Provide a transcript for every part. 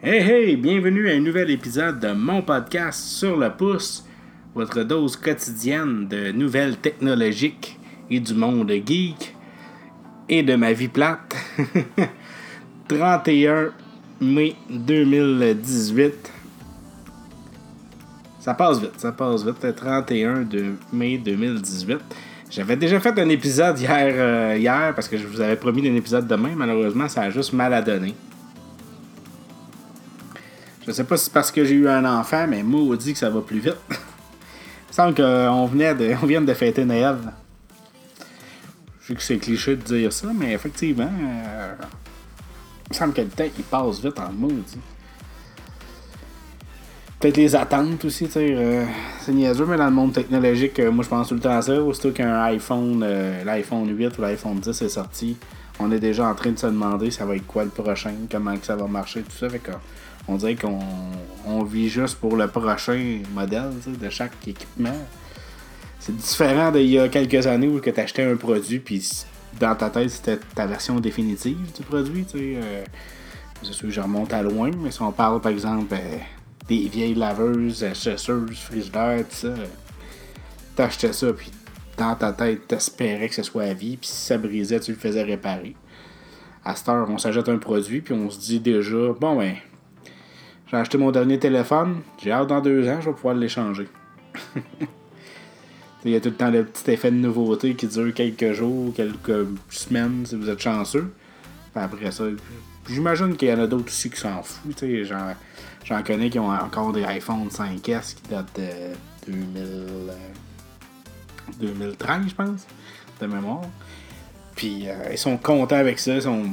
Hey hey, bienvenue à un nouvel épisode de mon podcast sur le pouce, votre dose quotidienne de nouvelles technologiques et du monde geek et de ma vie plate. 31 mai 2018. Ça passe vite, ça passe vite. Le 31 de mai 2018. J'avais déjà fait un épisode hier, euh, hier parce que je vous avais promis un épisode demain. Malheureusement, ça a juste mal à donner. Je sais pas si c'est parce que j'ai eu un enfant, mais moi, dit que ça va plus vite. Il me semble qu'on venait de, on vient de fêter Noël. Je sais que c'est cliché de dire ça, mais effectivement, euh, il me semble que le temps il passe vite en maudit. Peut-être les attentes aussi, tu sais. Euh, c'est niaiseux, mais dans le monde technologique, euh, moi je pense tout le temps à ça. Aussitôt qu'un iPhone, l'iPhone 8 ou l'iPhone 10 est sorti, on est déjà en train de se demander ça va être quoi le prochain, comment que ça va marcher, tout ça. Fait que, on dirait qu'on vit juste pour le prochain modèle de chaque équipement. C'est différent d'il y a quelques années où tu achetais un produit puis dans ta tête c'était ta version définitive du produit. Euh, c'est sûr que je remonte à loin, mais si on parle par exemple euh, des vieilles laveuses, chasseuses, frigidaires, tout ça, t'achetais ça puis dans ta tête t'espérais que ce soit à vie puis si ça brisait tu le faisais réparer. À cette heure, on s'achète un produit puis on se dit déjà bon ben j'ai acheté mon dernier téléphone. J'ai hâte dans deux ans, je vais pouvoir l'échanger. Il y a tout le temps le petit effet de nouveauté qui dure quelques jours, quelques semaines si vous êtes chanceux. après ça, j'imagine qu'il y en a d'autres aussi qui s'en foutent. J'en connais qui ont encore des iPhone 5S qui datent de 2013, je pense, de mémoire. Puis euh, ils sont contents avec ça. Ils sont...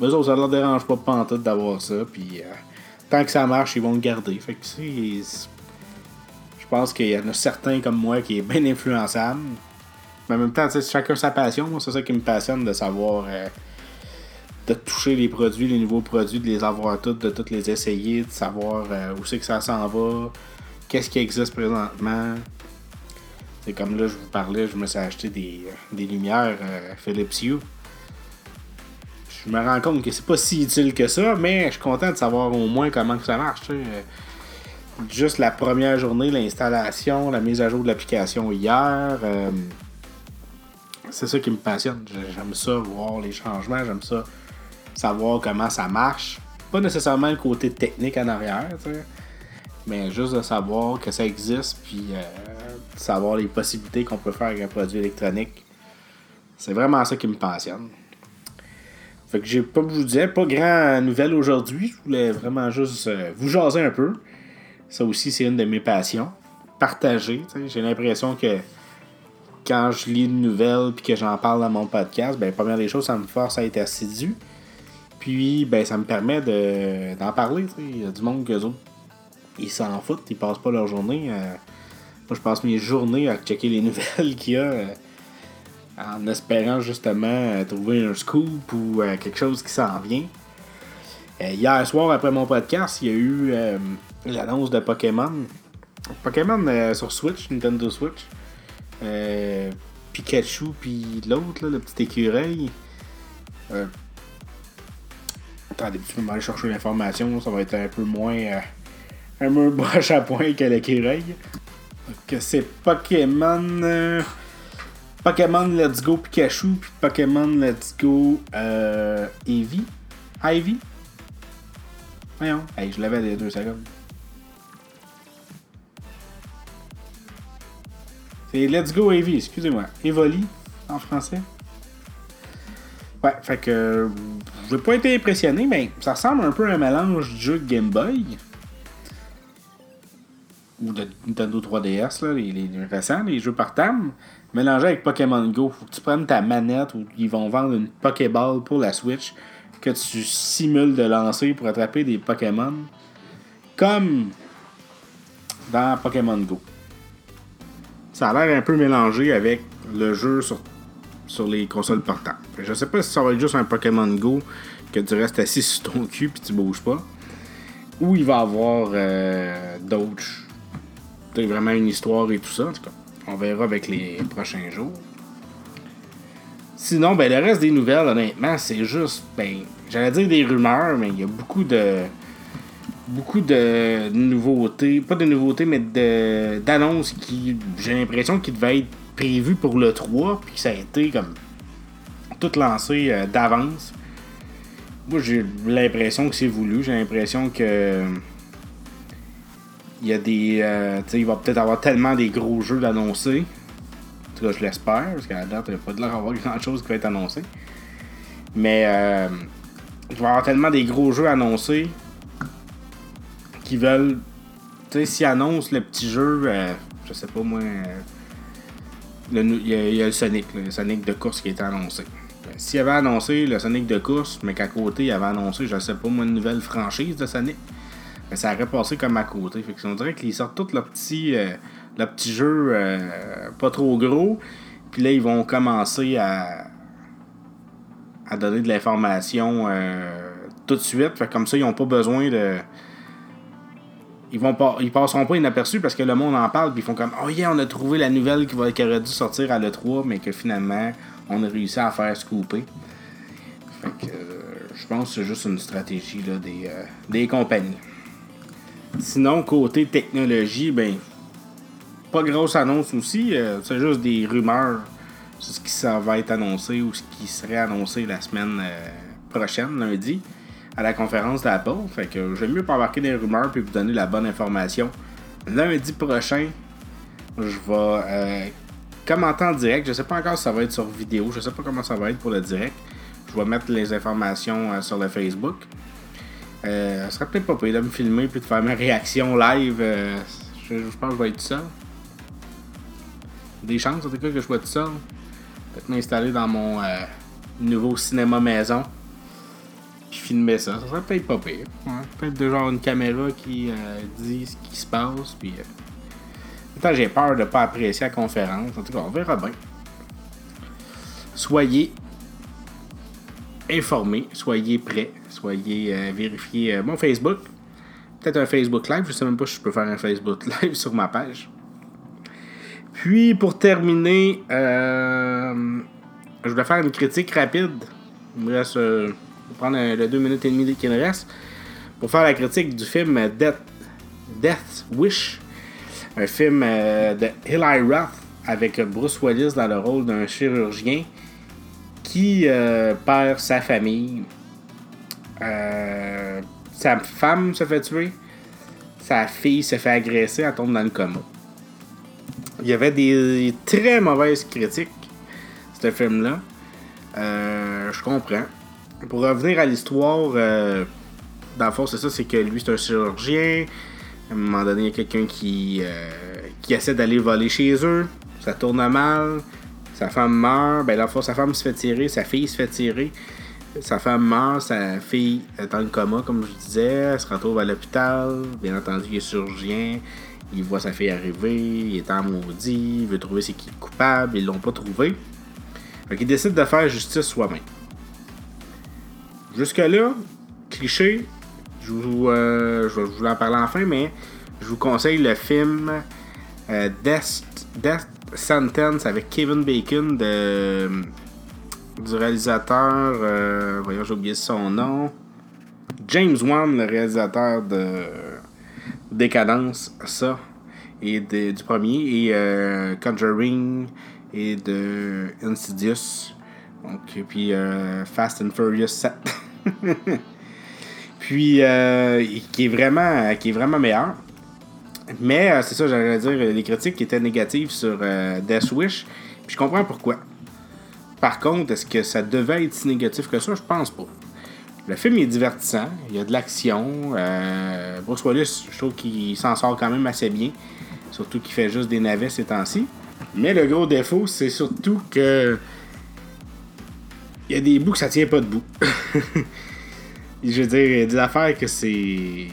Eux ça leur dérange pas pantoute d'avoir ça. Puis euh, tant que ça marche, ils vont le garder. Fait que je pense qu'il y en a certains comme moi qui est bien influençable. Mais en même temps, chacun sa passion. c'est ça qui me passionne de savoir. Euh, de toucher les produits, les nouveaux produits, de les avoir toutes, de toutes les essayer, de savoir euh, où c'est que ça s'en va, qu'est-ce qui existe présentement. C'est comme là, je vous parlais, je me suis acheté des, des lumières euh, Philips Hue je me rends compte que c'est pas si utile que ça, mais je suis content de savoir au moins comment ça marche. Juste la première journée, l'installation, la mise à jour de l'application hier, euh, c'est ça qui me passionne. J'aime ça, voir les changements, j'aime ça, savoir comment ça marche. Pas nécessairement le côté technique en arrière, mais juste de savoir que ça existe, puis euh, de savoir les possibilités qu'on peut faire avec un produit électronique. C'est vraiment ça qui me passionne. Fait que j'ai pas, je vous disais, pas grand nouvelle aujourd'hui. Je voulais vraiment juste euh, vous jaser un peu. Ça aussi, c'est une de mes passions. Partager. J'ai l'impression que quand je lis une nouvelle puis que j'en parle dans mon podcast, ben, première des choses, ça me force à être assidu. Puis, ben, ça me permet d'en parler. Il y a du monde que autres, ils s'en foutent, ils passent pas leur journée. moi, je passe mes journées à checker les nouvelles qu'il y a. Euh, en espérant justement euh, trouver un scoop ou euh, quelque chose qui s'en vient. Euh, hier soir, après mon podcast, il y a eu l'annonce de Pokémon. Pokémon sur Switch, Nintendo Switch. Pikachu, puis l'autre, le petit écureuil. Attendez, tu peux aller chercher l'information, ça va être un peu moins. un peu broche à point que l'écureuil. Que c'est Pokémon. Pokémon Let's Go Pikachu, puis Pokémon Let's Go euh, Eevee. Ivy? Voyons. Hey, je l'avais les deux secondes. C'est Let's Go Eevee, excusez-moi. Evoli, en français. Ouais, fait que. Je n'ai pas été impressionné, mais ça ressemble un peu à un mélange du jeu Game Boy. Nintendo 3DS, là, les, récents, les jeux par table mélangé avec Pokémon Go. Faut que tu prennes ta manette ou ils vont vendre une Pokéball pour la Switch que tu simules de lancer pour attraper des Pokémon. Comme dans Pokémon Go. Ça a l'air un peu mélangé avec le jeu sur, sur les consoles portables. Je sais pas si ça va être juste un Pokémon Go que tu restes assis sur ton cul puis tu bouges pas. Ou il va y avoir euh, d'autres. Vraiment une histoire et tout ça, en tout cas. On verra avec les prochains jours. Sinon, ben, le reste des nouvelles, honnêtement, c'est juste, ben, j'allais dire des rumeurs, mais il y a beaucoup de. beaucoup de nouveautés, pas de nouveautés, mais d'annonces qui, j'ai l'impression, qui devaient être prévues pour le 3, puis ça a été comme tout lancé euh, d'avance. Moi, j'ai l'impression que c'est voulu. J'ai l'impression que. Il y a des. Euh, il va peut-être avoir tellement des gros jeux d'annoncer. En tout cas, je l'espère, parce qu'à la date, il n'y a pas de l'air d'avoir grand-chose qui va être annoncé. Mais. Euh, il va y avoir tellement des gros jeux annoncés qui veulent. Tu sais, s'ils annoncent le petit jeu, euh, je sais pas moi. Il y, a le Sonic, le Sonic de course qui a été annoncé. S'il avait annoncé le Sonic de course, mais qu'à côté, il avait annoncé, je sais pas moi, une nouvelle franchise de Sonic, ben, ça aurait passé comme à côté. Fait que on dirait qu'ils sortent tout leur petit, euh, petit jeu euh, pas trop gros. Puis là, ils vont commencer à, à donner de l'information euh, tout de suite. Fait comme ça, ils n'ont pas besoin de. Ils vont pas, ils passeront pas inaperçus parce que le monde en parle, puis ils font comme Oh yeah, on a trouvé la nouvelle qui, va, qui aurait dû sortir à l'E3, mais que finalement, on a réussi à faire scooper. Fait que je pense que c'est juste une stratégie là, des, des compagnies. Sinon, côté technologie, ben pas grosse annonce aussi. Euh, c'est juste des rumeurs sur ce qui ça va être annoncé ou ce qui serait annoncé la semaine prochaine, lundi, à la conférence d'Apple. Fait que j'aime mieux pas embarquer des rumeurs puis vous donner la bonne information. Lundi prochain, je vais commenter en direct. Je sais pas encore si ça va être sur vidéo. Je sais pas comment ça va être pour le direct. Je vais mettre les informations euh, sur le Facebook. Euh, ça serait peut-être pas pire de me filmer puis de faire ma réaction live. Euh, je, pense que je vais être tout seul. Des chances en tout cas que je sois tout seul. Peut-être m'installer dans mon nouveau cinéma maison. Puis filmer ça. Ça serait peut-être pas pire. peut-être de genre une caméra qui dit ce qui se passe. Puis j'ai peur de pas apprécier la conférence. En tout cas, on verra bien. Soyez informés, soyez prêts, soyez euh, vérifiez euh, mon Facebook. Peut-être un Facebook Live, je sais même pas si je peux faire un Facebook Live sur ma page. Puis pour terminer, euh, je vais faire une critique rapide. Il me reste prendre les deux minutes et demie qu'il me reste pour faire la critique du film Death, Death Wish un film euh, de Eli Roth avec Bruce Willis dans le rôle d'un chirurgien qui euh, perd sa famille. Euh, sa femme se fait tuer. Sa fille se fait agresser, elle tombe dans le coma. Il y avait des très mauvaises critiques, ce film-là. je comprends. Pour revenir à l'histoire, dans le fond, c'est ça, c'est que lui, c'est un chirurgien. À un moment donné, il y a quelqu'un qui, euh, qui essaie d'aller voler chez eux. Ça tourne mal. Sa femme meurt. Ben, la fois, sa femme se fait tirer. Sa fille se fait tirer. Sa femme meurt. Sa fille est le coma, comme je disais. Elle se retrouve à l'hôpital. Bien entendu, il est chirurgien. Il voit sa fille arriver. Il est en maudit. Il veut trouver c'est qui est coupable. Ils l'ont pas trouvé. Fait il décide de faire justice soi-même. Jusque-là, cliché, je, vous, euh, je vais vous en parler enfin, mais je vous conseille le film euh, Death, Sentence avec Kevin Bacon de, du réalisateur. Euh, voyons, j'ai oublié son nom. James Wan, le réalisateur de Décadence, ça, et du premier, et Conjuring, et de Insidious. Donc, et puis Fast and Furious 7. Puis, euh, qui, est vraiment, qui est vraiment meilleur. Mais euh, c'est ça, j'allais dire, les critiques qui étaient négatives sur euh, Death Wish. Puis je comprends pourquoi. Par contre, est-ce que ça devait être si négatif que ça? Je pense pas. Le film est divertissant, il y a de l'action. Bruce Willis, je trouve qu'il s'en sort quand même assez bien. Surtout qu'il fait juste des navets ces temps-ci. Mais le gros défaut, c'est surtout que. Il y a des bouts que ça tient pas debout. je veux dire, il y a des affaires que c'est.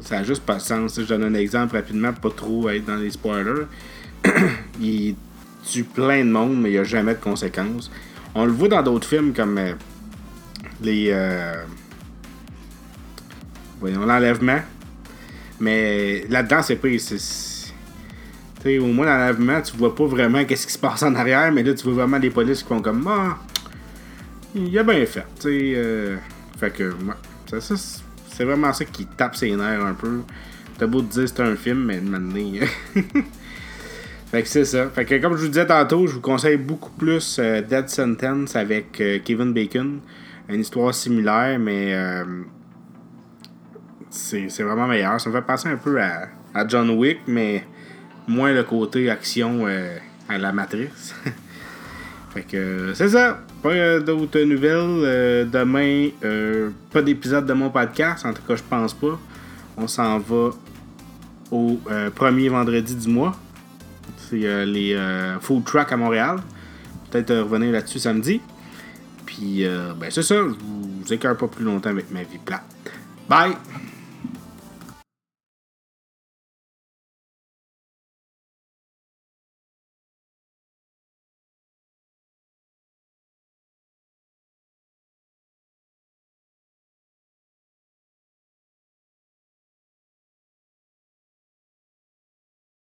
Ça n'a juste pas de sens. Je donne un exemple rapidement pas trop être dans les spoilers. il tue plein de monde, mais il n'y a jamais de conséquences. On le voit dans d'autres films comme euh, les. Euh, voyons, l'enlèvement. Mais là-dedans, c'est pas. sais, au moins, l'enlèvement, tu vois pas vraiment qu'est-ce qui se passe en arrière, mais là, tu vois vraiment les polices qui font comme. Ah, il a bien fait. Tu sais. Euh, fait que, ça, c'est vraiment ça qui tape ses nerfs un peu. T'as beau te dire c'est un film, mais maintenant. fait que c'est ça. Fait que comme je vous disais tantôt, je vous conseille beaucoup plus euh, Dead Sentence avec euh, Kevin Bacon. Une histoire similaire, mais euh, c'est vraiment meilleur. Ça me fait penser un peu à, à John Wick, mais moins le côté action à la matrice. fait que c'est ça. Pas d'autres nouvelles. demain, pas d'épisode de mon podcast. En tout cas, je pense pas. On s'en va au premier vendredi du mois. C'est euh, les euh, Food Truck à Montréal. Peut-être revenir là-dessus samedi. Puis, ben, c'est ça. Je vous écœure pas plus longtemps avec ma vie plate. Bye!